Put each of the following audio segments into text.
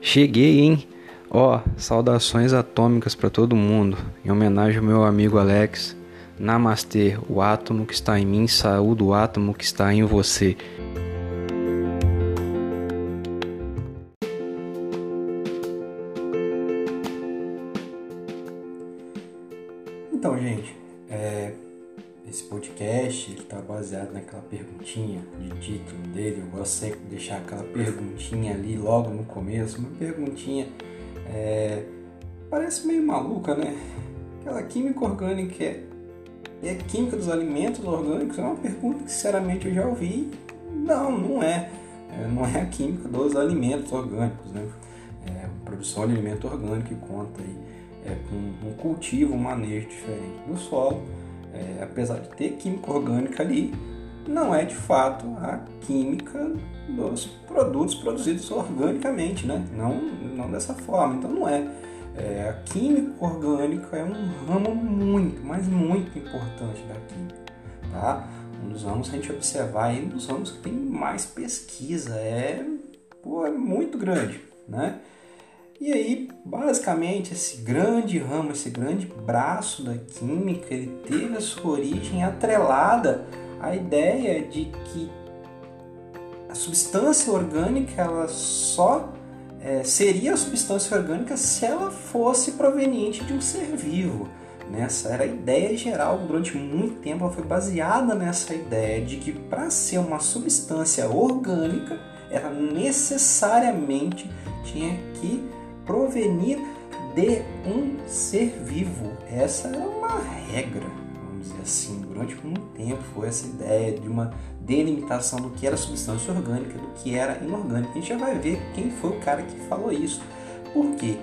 Cheguei, hein? Ó, saudações atômicas para todo mundo. Em homenagem ao meu amigo Alex. Namastê, o átomo que está em mim, saúde o átomo que está em você. Esse podcast está baseado naquela perguntinha de título dele. Eu gosto sempre de deixar aquela perguntinha ali logo no começo, uma perguntinha é, parece meio maluca, né? Aquela química orgânica é, é química dos alimentos orgânicos? É uma pergunta que sinceramente eu já ouvi. Não, não é. é não é a química dos alimentos orgânicos, né? É a produção de alimento orgânico que conta aí é, com um cultivo, um manejo diferente do solo é, apesar de ter química orgânica ali, não é de fato a química dos produtos produzidos organicamente, né? Não, não dessa forma. Então não é. é. A química orgânica é um ramo muito, mas muito importante da química, tá? Um dos ramos que a gente observar é um dos ramos que tem mais pesquisa, é, pô, é muito grande, né? E aí, basicamente, esse grande ramo, esse grande braço da química, ele teve a sua origem atrelada à ideia de que a substância orgânica ela só é, seria a substância orgânica se ela fosse proveniente de um ser vivo. Nessa era a ideia geral, durante muito tempo ela foi baseada nessa ideia de que para ser uma substância orgânica, ela necessariamente tinha que provenir de um ser vivo. Essa era uma regra, vamos dizer assim. Durante muito tempo foi essa ideia de uma delimitação do que era substância orgânica, do que era inorgânica. A gente já vai ver quem foi o cara que falou isso. Por quê?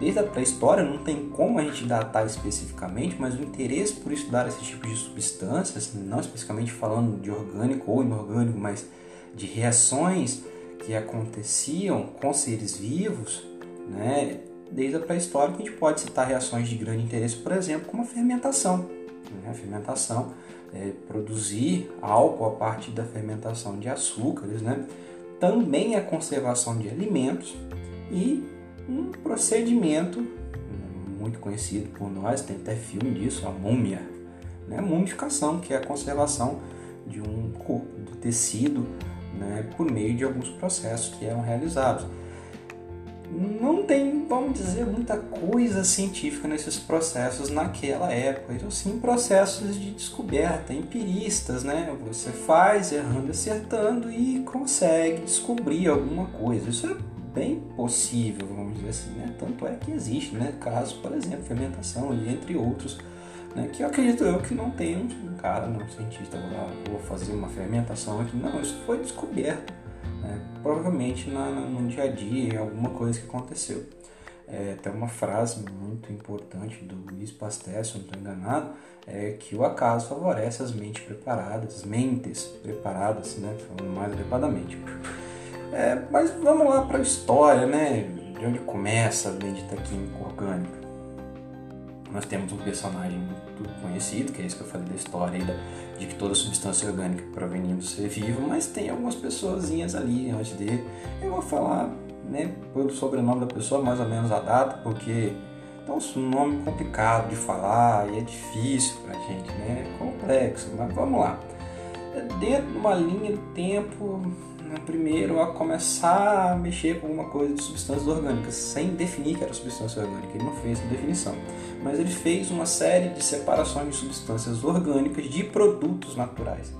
Desde a pré-história não tem como a gente datar especificamente, mas o interesse por estudar esse tipo de substâncias, não especificamente falando de orgânico ou inorgânico, mas de reações que aconteciam com seres vivos, né? Desde a pré-história, a gente pode citar reações de grande interesse, por exemplo, como a fermentação. Né? A fermentação é produzir álcool a partir da fermentação de açúcares, né? também a conservação de alimentos e um procedimento muito conhecido por nós, tem até filme disso, a múmia, né? mumificação, que é a conservação de um corpo, do tecido, né? por meio de alguns processos que eram realizados não tem, vamos dizer, muita coisa científica nesses processos naquela época. Então, sim, processos de descoberta, empiristas, né? Você faz errando, acertando e consegue descobrir alguma coisa. Isso é bem possível, vamos dizer assim, né? Tanto é que existe, né? Casos, por exemplo, fermentação e entre outros, né? Que eu acredito eu que não tem um cara, não, um cientista, vou fazer uma fermentação aqui. Não, isso foi descoberto né? provavelmente na, no dia a dia, em alguma coisa que aconteceu. É, tem uma frase muito importante do Luiz Pasteur, se não estou enganado, é que o acaso favorece as mentes preparadas, as mentes preparadas, né, falando mais adequadamente. É, mas vamos lá para a história, né, de onde começa a bendita química orgânica. Nós temos um personagem muito conhecido, que é isso que eu falei da história, de que toda substância orgânica provém do ser vivo, mas tem algumas pessoazinhas ali antes dele. Eu vou falar né, pelo sobrenome da pessoa, mais ou menos a data, porque é um nome complicado de falar e é difícil pra gente, né? É complexo, mas vamos lá. É dentro de uma linha do tempo, né, primeiro a começar a mexer com alguma coisa de substâncias orgânicas, sem definir que era substância orgânica, ele não fez a definição mas ele fez uma série de separações de substâncias orgânicas de produtos naturais.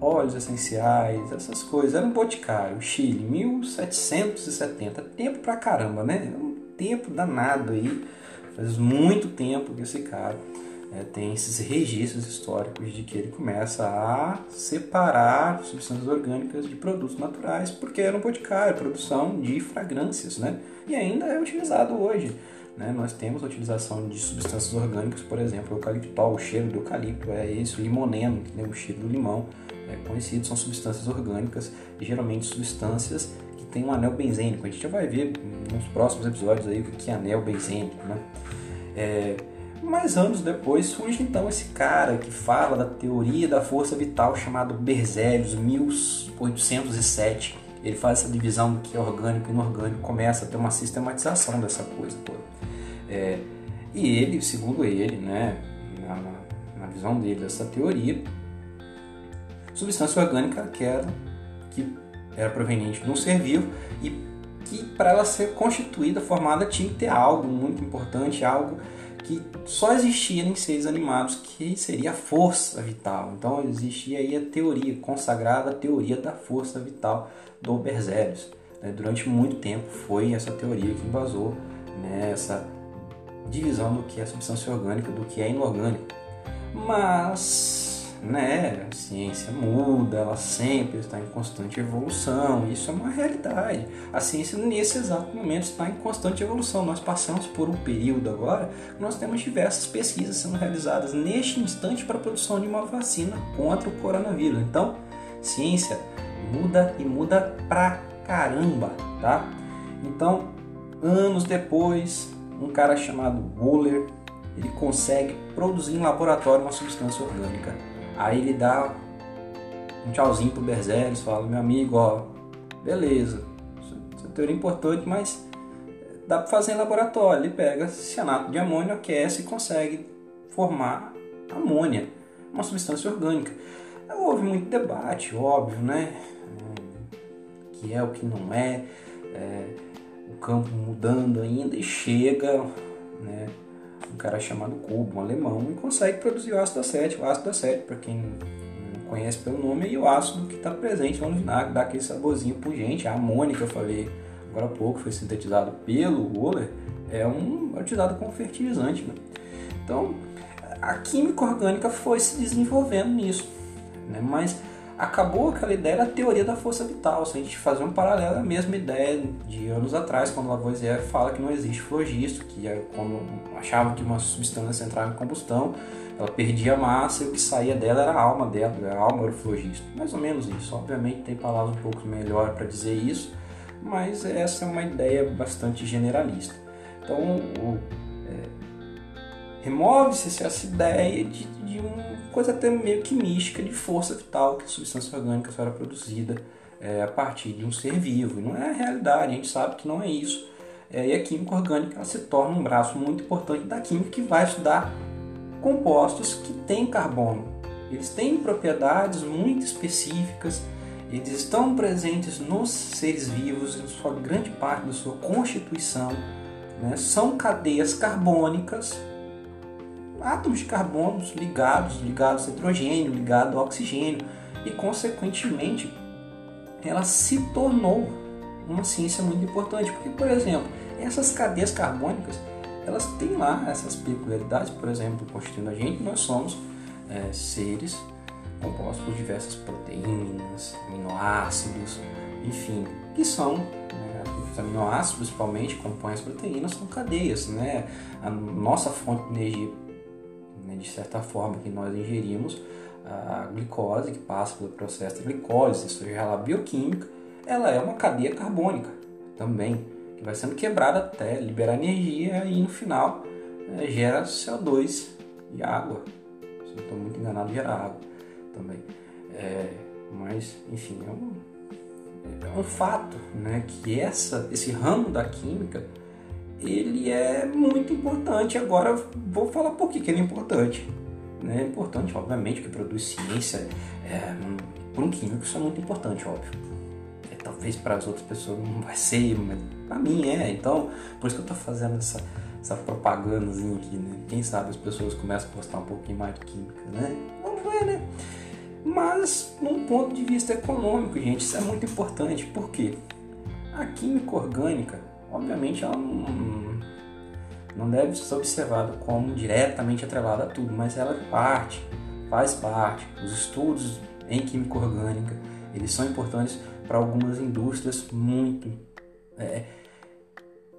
Óleos essenciais, essas coisas. Era um boticário, Chile, 1770. Tempo pra caramba, né? Um tempo danado aí. Faz muito tempo que esse cara é, tem esses registros históricos de que ele começa a separar substâncias orgânicas de produtos naturais, porque era um boticário, produção de fragrâncias, né? E ainda é utilizado hoje. Né? Nós temos a utilização de substâncias orgânicas, por exemplo, o eucaliptol, o cheiro do eucalipto é esse, o limoneno, né? o cheiro do limão, é conhecido, são substâncias orgânicas, geralmente substâncias que têm um anel benzênico. A gente já vai ver nos próximos episódios aí o que é anel benzênico. Né? É, mas anos depois surge então esse cara que fala da teoria da força vital chamado Berzelius, 1807 ele faz essa divisão do que é orgânico e inorgânico, começa a ter uma sistematização dessa coisa toda. É, e ele, segundo ele, né, na, na visão dele dessa teoria, substância orgânica que era, que era proveniente de um ser vivo e que para ela ser constituída, formada, tinha que ter algo muito importante, algo que só existia em seres animados, que seria a força vital. Então existia aí a teoria, consagrada a teoria da força vital do Berzelius. Né? Durante muito tempo foi essa teoria que embasou né, essa divisão do que é substância orgânica do que é inorgânico. Mas né? A ciência muda, ela sempre está em constante evolução, isso é uma realidade. A ciência, nesse exato momento, está em constante evolução. Nós passamos por um período agora nós temos diversas pesquisas sendo realizadas neste instante para a produção de uma vacina contra o coronavírus. Então, ciência muda e muda pra caramba, tá? Então, anos depois, um cara chamado Wöhler, ele consegue produzir em laboratório uma substância orgânica Aí ele dá um tchauzinho pro Berzelius, fala, meu amigo, ó, beleza, essa teoria é importante, mas dá para fazer em laboratório. Ele pega cianato de amônio, aquece e consegue formar amônia, uma substância orgânica. Houve muito debate, óbvio, né? Que é o que não é, é o campo mudando ainda e chega, né? Um cara chamado Kubo, um alemão, e consegue produzir o ácido acético. O ácido acético, para quem não conhece pelo nome, é o ácido que está presente no vinagre, dá aquele saborzinho pungente. A amônia que eu falei agora há pouco, foi sintetizado pelo Wohler, é um é utilizado como fertilizante. Né? Então, a química orgânica foi se desenvolvendo nisso. Né? Mas acabou aquela ideia da teoria da força vital. Se a gente fazer um paralelo, é a mesma ideia de anos atrás, quando Lavoisier fala que não existe flogisto, que é quando achava que uma substância entrava em combustão, ela perdia massa e o que saía dela era a alma dela, a alma era o flogisto. Mais ou menos isso. Obviamente tem palavras um pouco melhor para dizer isso, mas essa é uma ideia bastante generalista. Então, o, é, remove-se essa ideia de, de um coisa até meio que mística de força vital que substância orgânica só era produzida é, a partir de um ser vivo. E não é a realidade, a gente sabe que não é isso. É, e a química orgânica se torna um braço muito importante da química que vai estudar compostos que têm carbono. Eles têm propriedades muito específicas, eles estão presentes nos seres vivos, em sua grande parte da sua constituição. Né? São cadeias carbônicas átomos de carbono ligados, ligados a hidrogênio, ligado a oxigênio, e consequentemente ela se tornou uma ciência muito importante, porque por exemplo, essas cadeias carbônicas, elas têm lá essas peculiaridades, por exemplo, constituindo a gente, nós somos é, seres compostos por diversas proteínas, aminoácidos, enfim, que são né, os aminoácidos principalmente compõem as proteínas, são cadeias, né? A nossa fonte de energia né, de certa forma, que nós ingerimos a glicose, que passa pelo processo de glicose, seja ela bioquímica, ela é uma cadeia carbônica também, que vai sendo quebrada até liberar energia e no final é, gera CO2 e água. Se não estou muito enganado, gera água também. É, mas, enfim, é um, é um fato né, que essa, esse ramo da química ele é muito importante. Agora vou falar por que, ele é importante. Né? É importante, obviamente, que produz ciência. É, para um químico isso é muito importante, óbvio. É, talvez para as outras pessoas não vai ser, mas para mim é. Então, por isso que eu estou fazendo essa, essa propagandazinha aqui, né? Quem sabe as pessoas começam a postar um pouquinho mais de química, né? Não é, né? Mas, num ponto de vista econômico, gente, isso é muito importante. Por quê? A química orgânica obviamente ela não, não deve ser observada como diretamente atrelada a tudo, mas ela é parte, faz parte. Os estudos em química orgânica, eles são importantes para algumas indústrias muito é,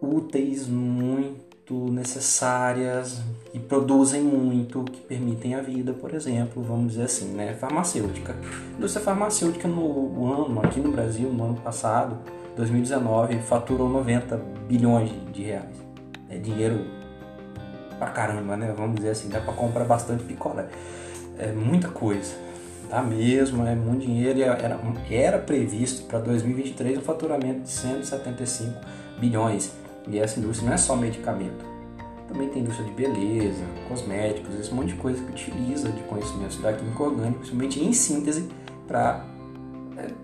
úteis, muito necessárias e produzem muito, que permitem a vida, por exemplo, vamos dizer assim, né? Farmacêutica. A indústria farmacêutica no ano, aqui no Brasil, no ano passado, 2019 faturou 90 bilhões de reais. É dinheiro pra caramba, né? Vamos dizer assim, dá pra comprar bastante picolé. É muita coisa. Dá mesmo, é muito dinheiro. Era, era previsto para 2023 um faturamento de 175 bilhões. E essa indústria não é só medicamento. Também tem indústria de beleza, cosméticos, esse monte de coisa que utiliza de conhecimentos da química orgânica, principalmente em síntese, para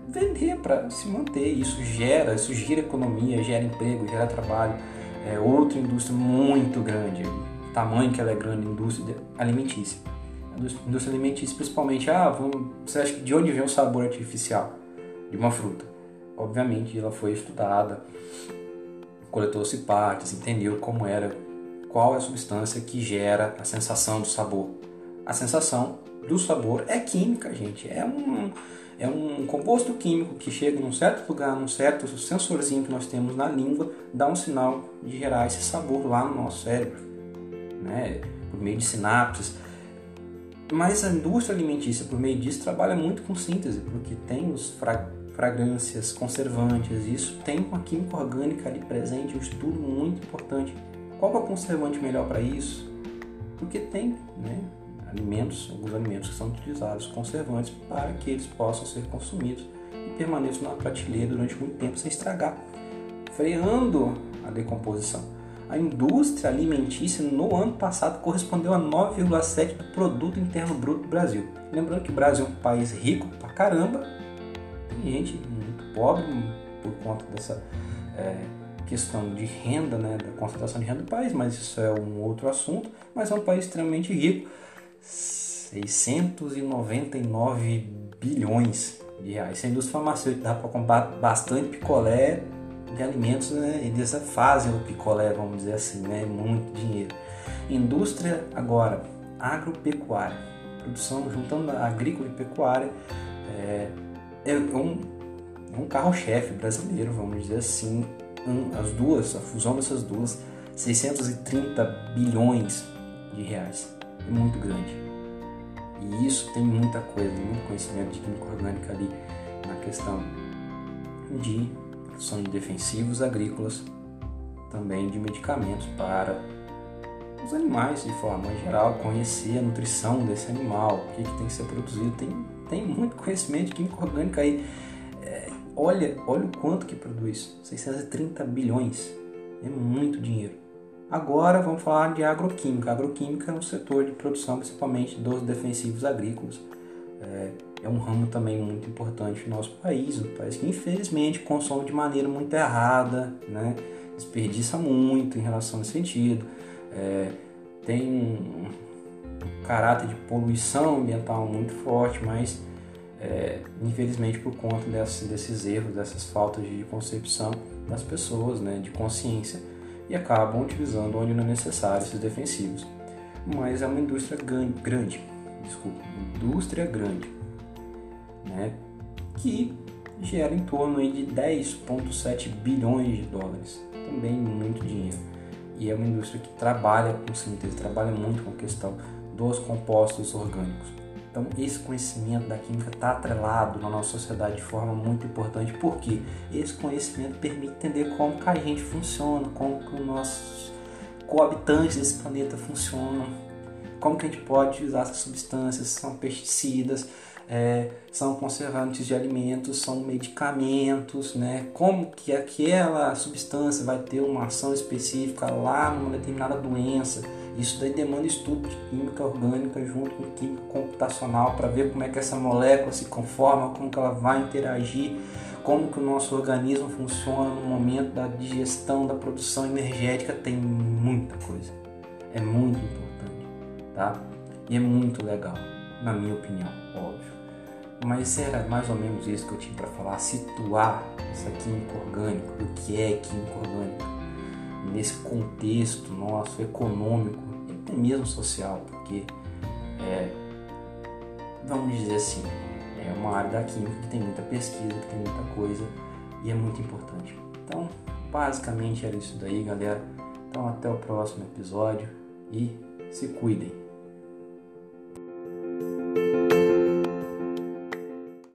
vender, para se manter. Isso gera, isso gira economia, gera emprego, gera trabalho. É outra indústria muito grande, o tamanho que ela é grande, indústria alimentícia. Indústria alimentícia, principalmente, ah, vamos, você acha que de onde vem o sabor artificial de uma fruta? Obviamente, ela foi estudada, coletou-se partes, entendeu como era, qual é a substância que gera a sensação do sabor. A sensação do sabor é química, gente. É um, é um composto químico que chega num certo lugar, num certo sensorzinho que nós temos na língua, dá um sinal de gerar esse sabor lá no nosso cérebro, né? por meio de sinapses. Mas a indústria alimentícia, por meio disso, trabalha muito com síntese, porque tem os fra fragrâncias, conservantes, isso tem uma química orgânica ali presente, um estudo muito importante. Qual é o conservante melhor para isso? Porque tem, né? Alimentos, alguns alimentos que são utilizados conservantes para que eles possam ser consumidos e permaneçam na prateleira durante muito tempo sem estragar, freando a decomposição. A indústria alimentícia no ano passado correspondeu a 9,7% do produto interno bruto do Brasil. Lembrando que o Brasil é um país rico pra caramba, tem gente muito pobre por conta dessa é, questão de renda, né, da concentração de renda do país, mas isso é um outro assunto. Mas é um país extremamente rico 699 bilhões de reais. Se a indústria farmacêutica dá para comprar bastante picolé de alimentos, né? eles fazem o picolé, vamos dizer assim, né? muito dinheiro. Indústria agora, agropecuária, produção juntando agrícola e pecuária, é, é um, é um carro-chefe brasileiro, vamos dizer assim, um, as duas, a fusão dessas duas, 630 bilhões de reais é muito grande. E isso tem muita coisa, muito conhecimento de química orgânica ali na questão de produção de defensivos agrícolas, também de medicamentos para os animais de forma geral, conhecer a nutrição desse animal, o que, que tem que ser produzido. Tem, tem muito conhecimento de química orgânica aí. É, olha, olha o quanto que produz, 630 bilhões, é muito dinheiro. Agora vamos falar de agroquímica. A agroquímica é um setor de produção principalmente dos defensivos agrícolas. É, é um ramo também muito importante no nosso país, um país que infelizmente consome de maneira muito errada, né? desperdiça muito em relação a esse sentido, é, tem um caráter de poluição ambiental muito forte, mas é, infelizmente por conta desse, desses erros, dessas faltas de concepção das pessoas, né, de consciência, e acabam utilizando onde não é necessário esses defensivos. Mas é uma indústria grande, desculpa, indústria grande, né, que gera em torno aí de 10,7 bilhões de dólares, também muito dinheiro. E é uma indústria que trabalha com síntese, trabalha muito com a questão dos compostos orgânicos. Então, esse conhecimento da química está atrelado na nossa sociedade de forma muito importante, porque esse conhecimento permite entender como que a gente funciona, como que os nossos coabitantes desse planeta funcionam, como que a gente pode utilizar essas substâncias, são pesticidas, é, são conservantes de alimentos, são medicamentos, né? como que aquela substância vai ter uma ação específica lá numa determinada doença, isso daí demanda estudo de química orgânica junto com química computacional para ver como é que essa molécula se conforma, como que ela vai interagir, como que o nosso organismo funciona no momento da digestão, da produção energética, tem muita coisa. É muito importante, tá? E é muito legal, na minha opinião. Mas era mais ou menos isso que eu tinha para falar, situar essa química orgânica, o que é química orgânica nesse contexto nosso econômico e até mesmo social, porque é, vamos dizer assim, é uma área da química que tem muita pesquisa, que tem muita coisa e é muito importante. Então, basicamente era isso daí, galera. Então, até o próximo episódio e se cuidem.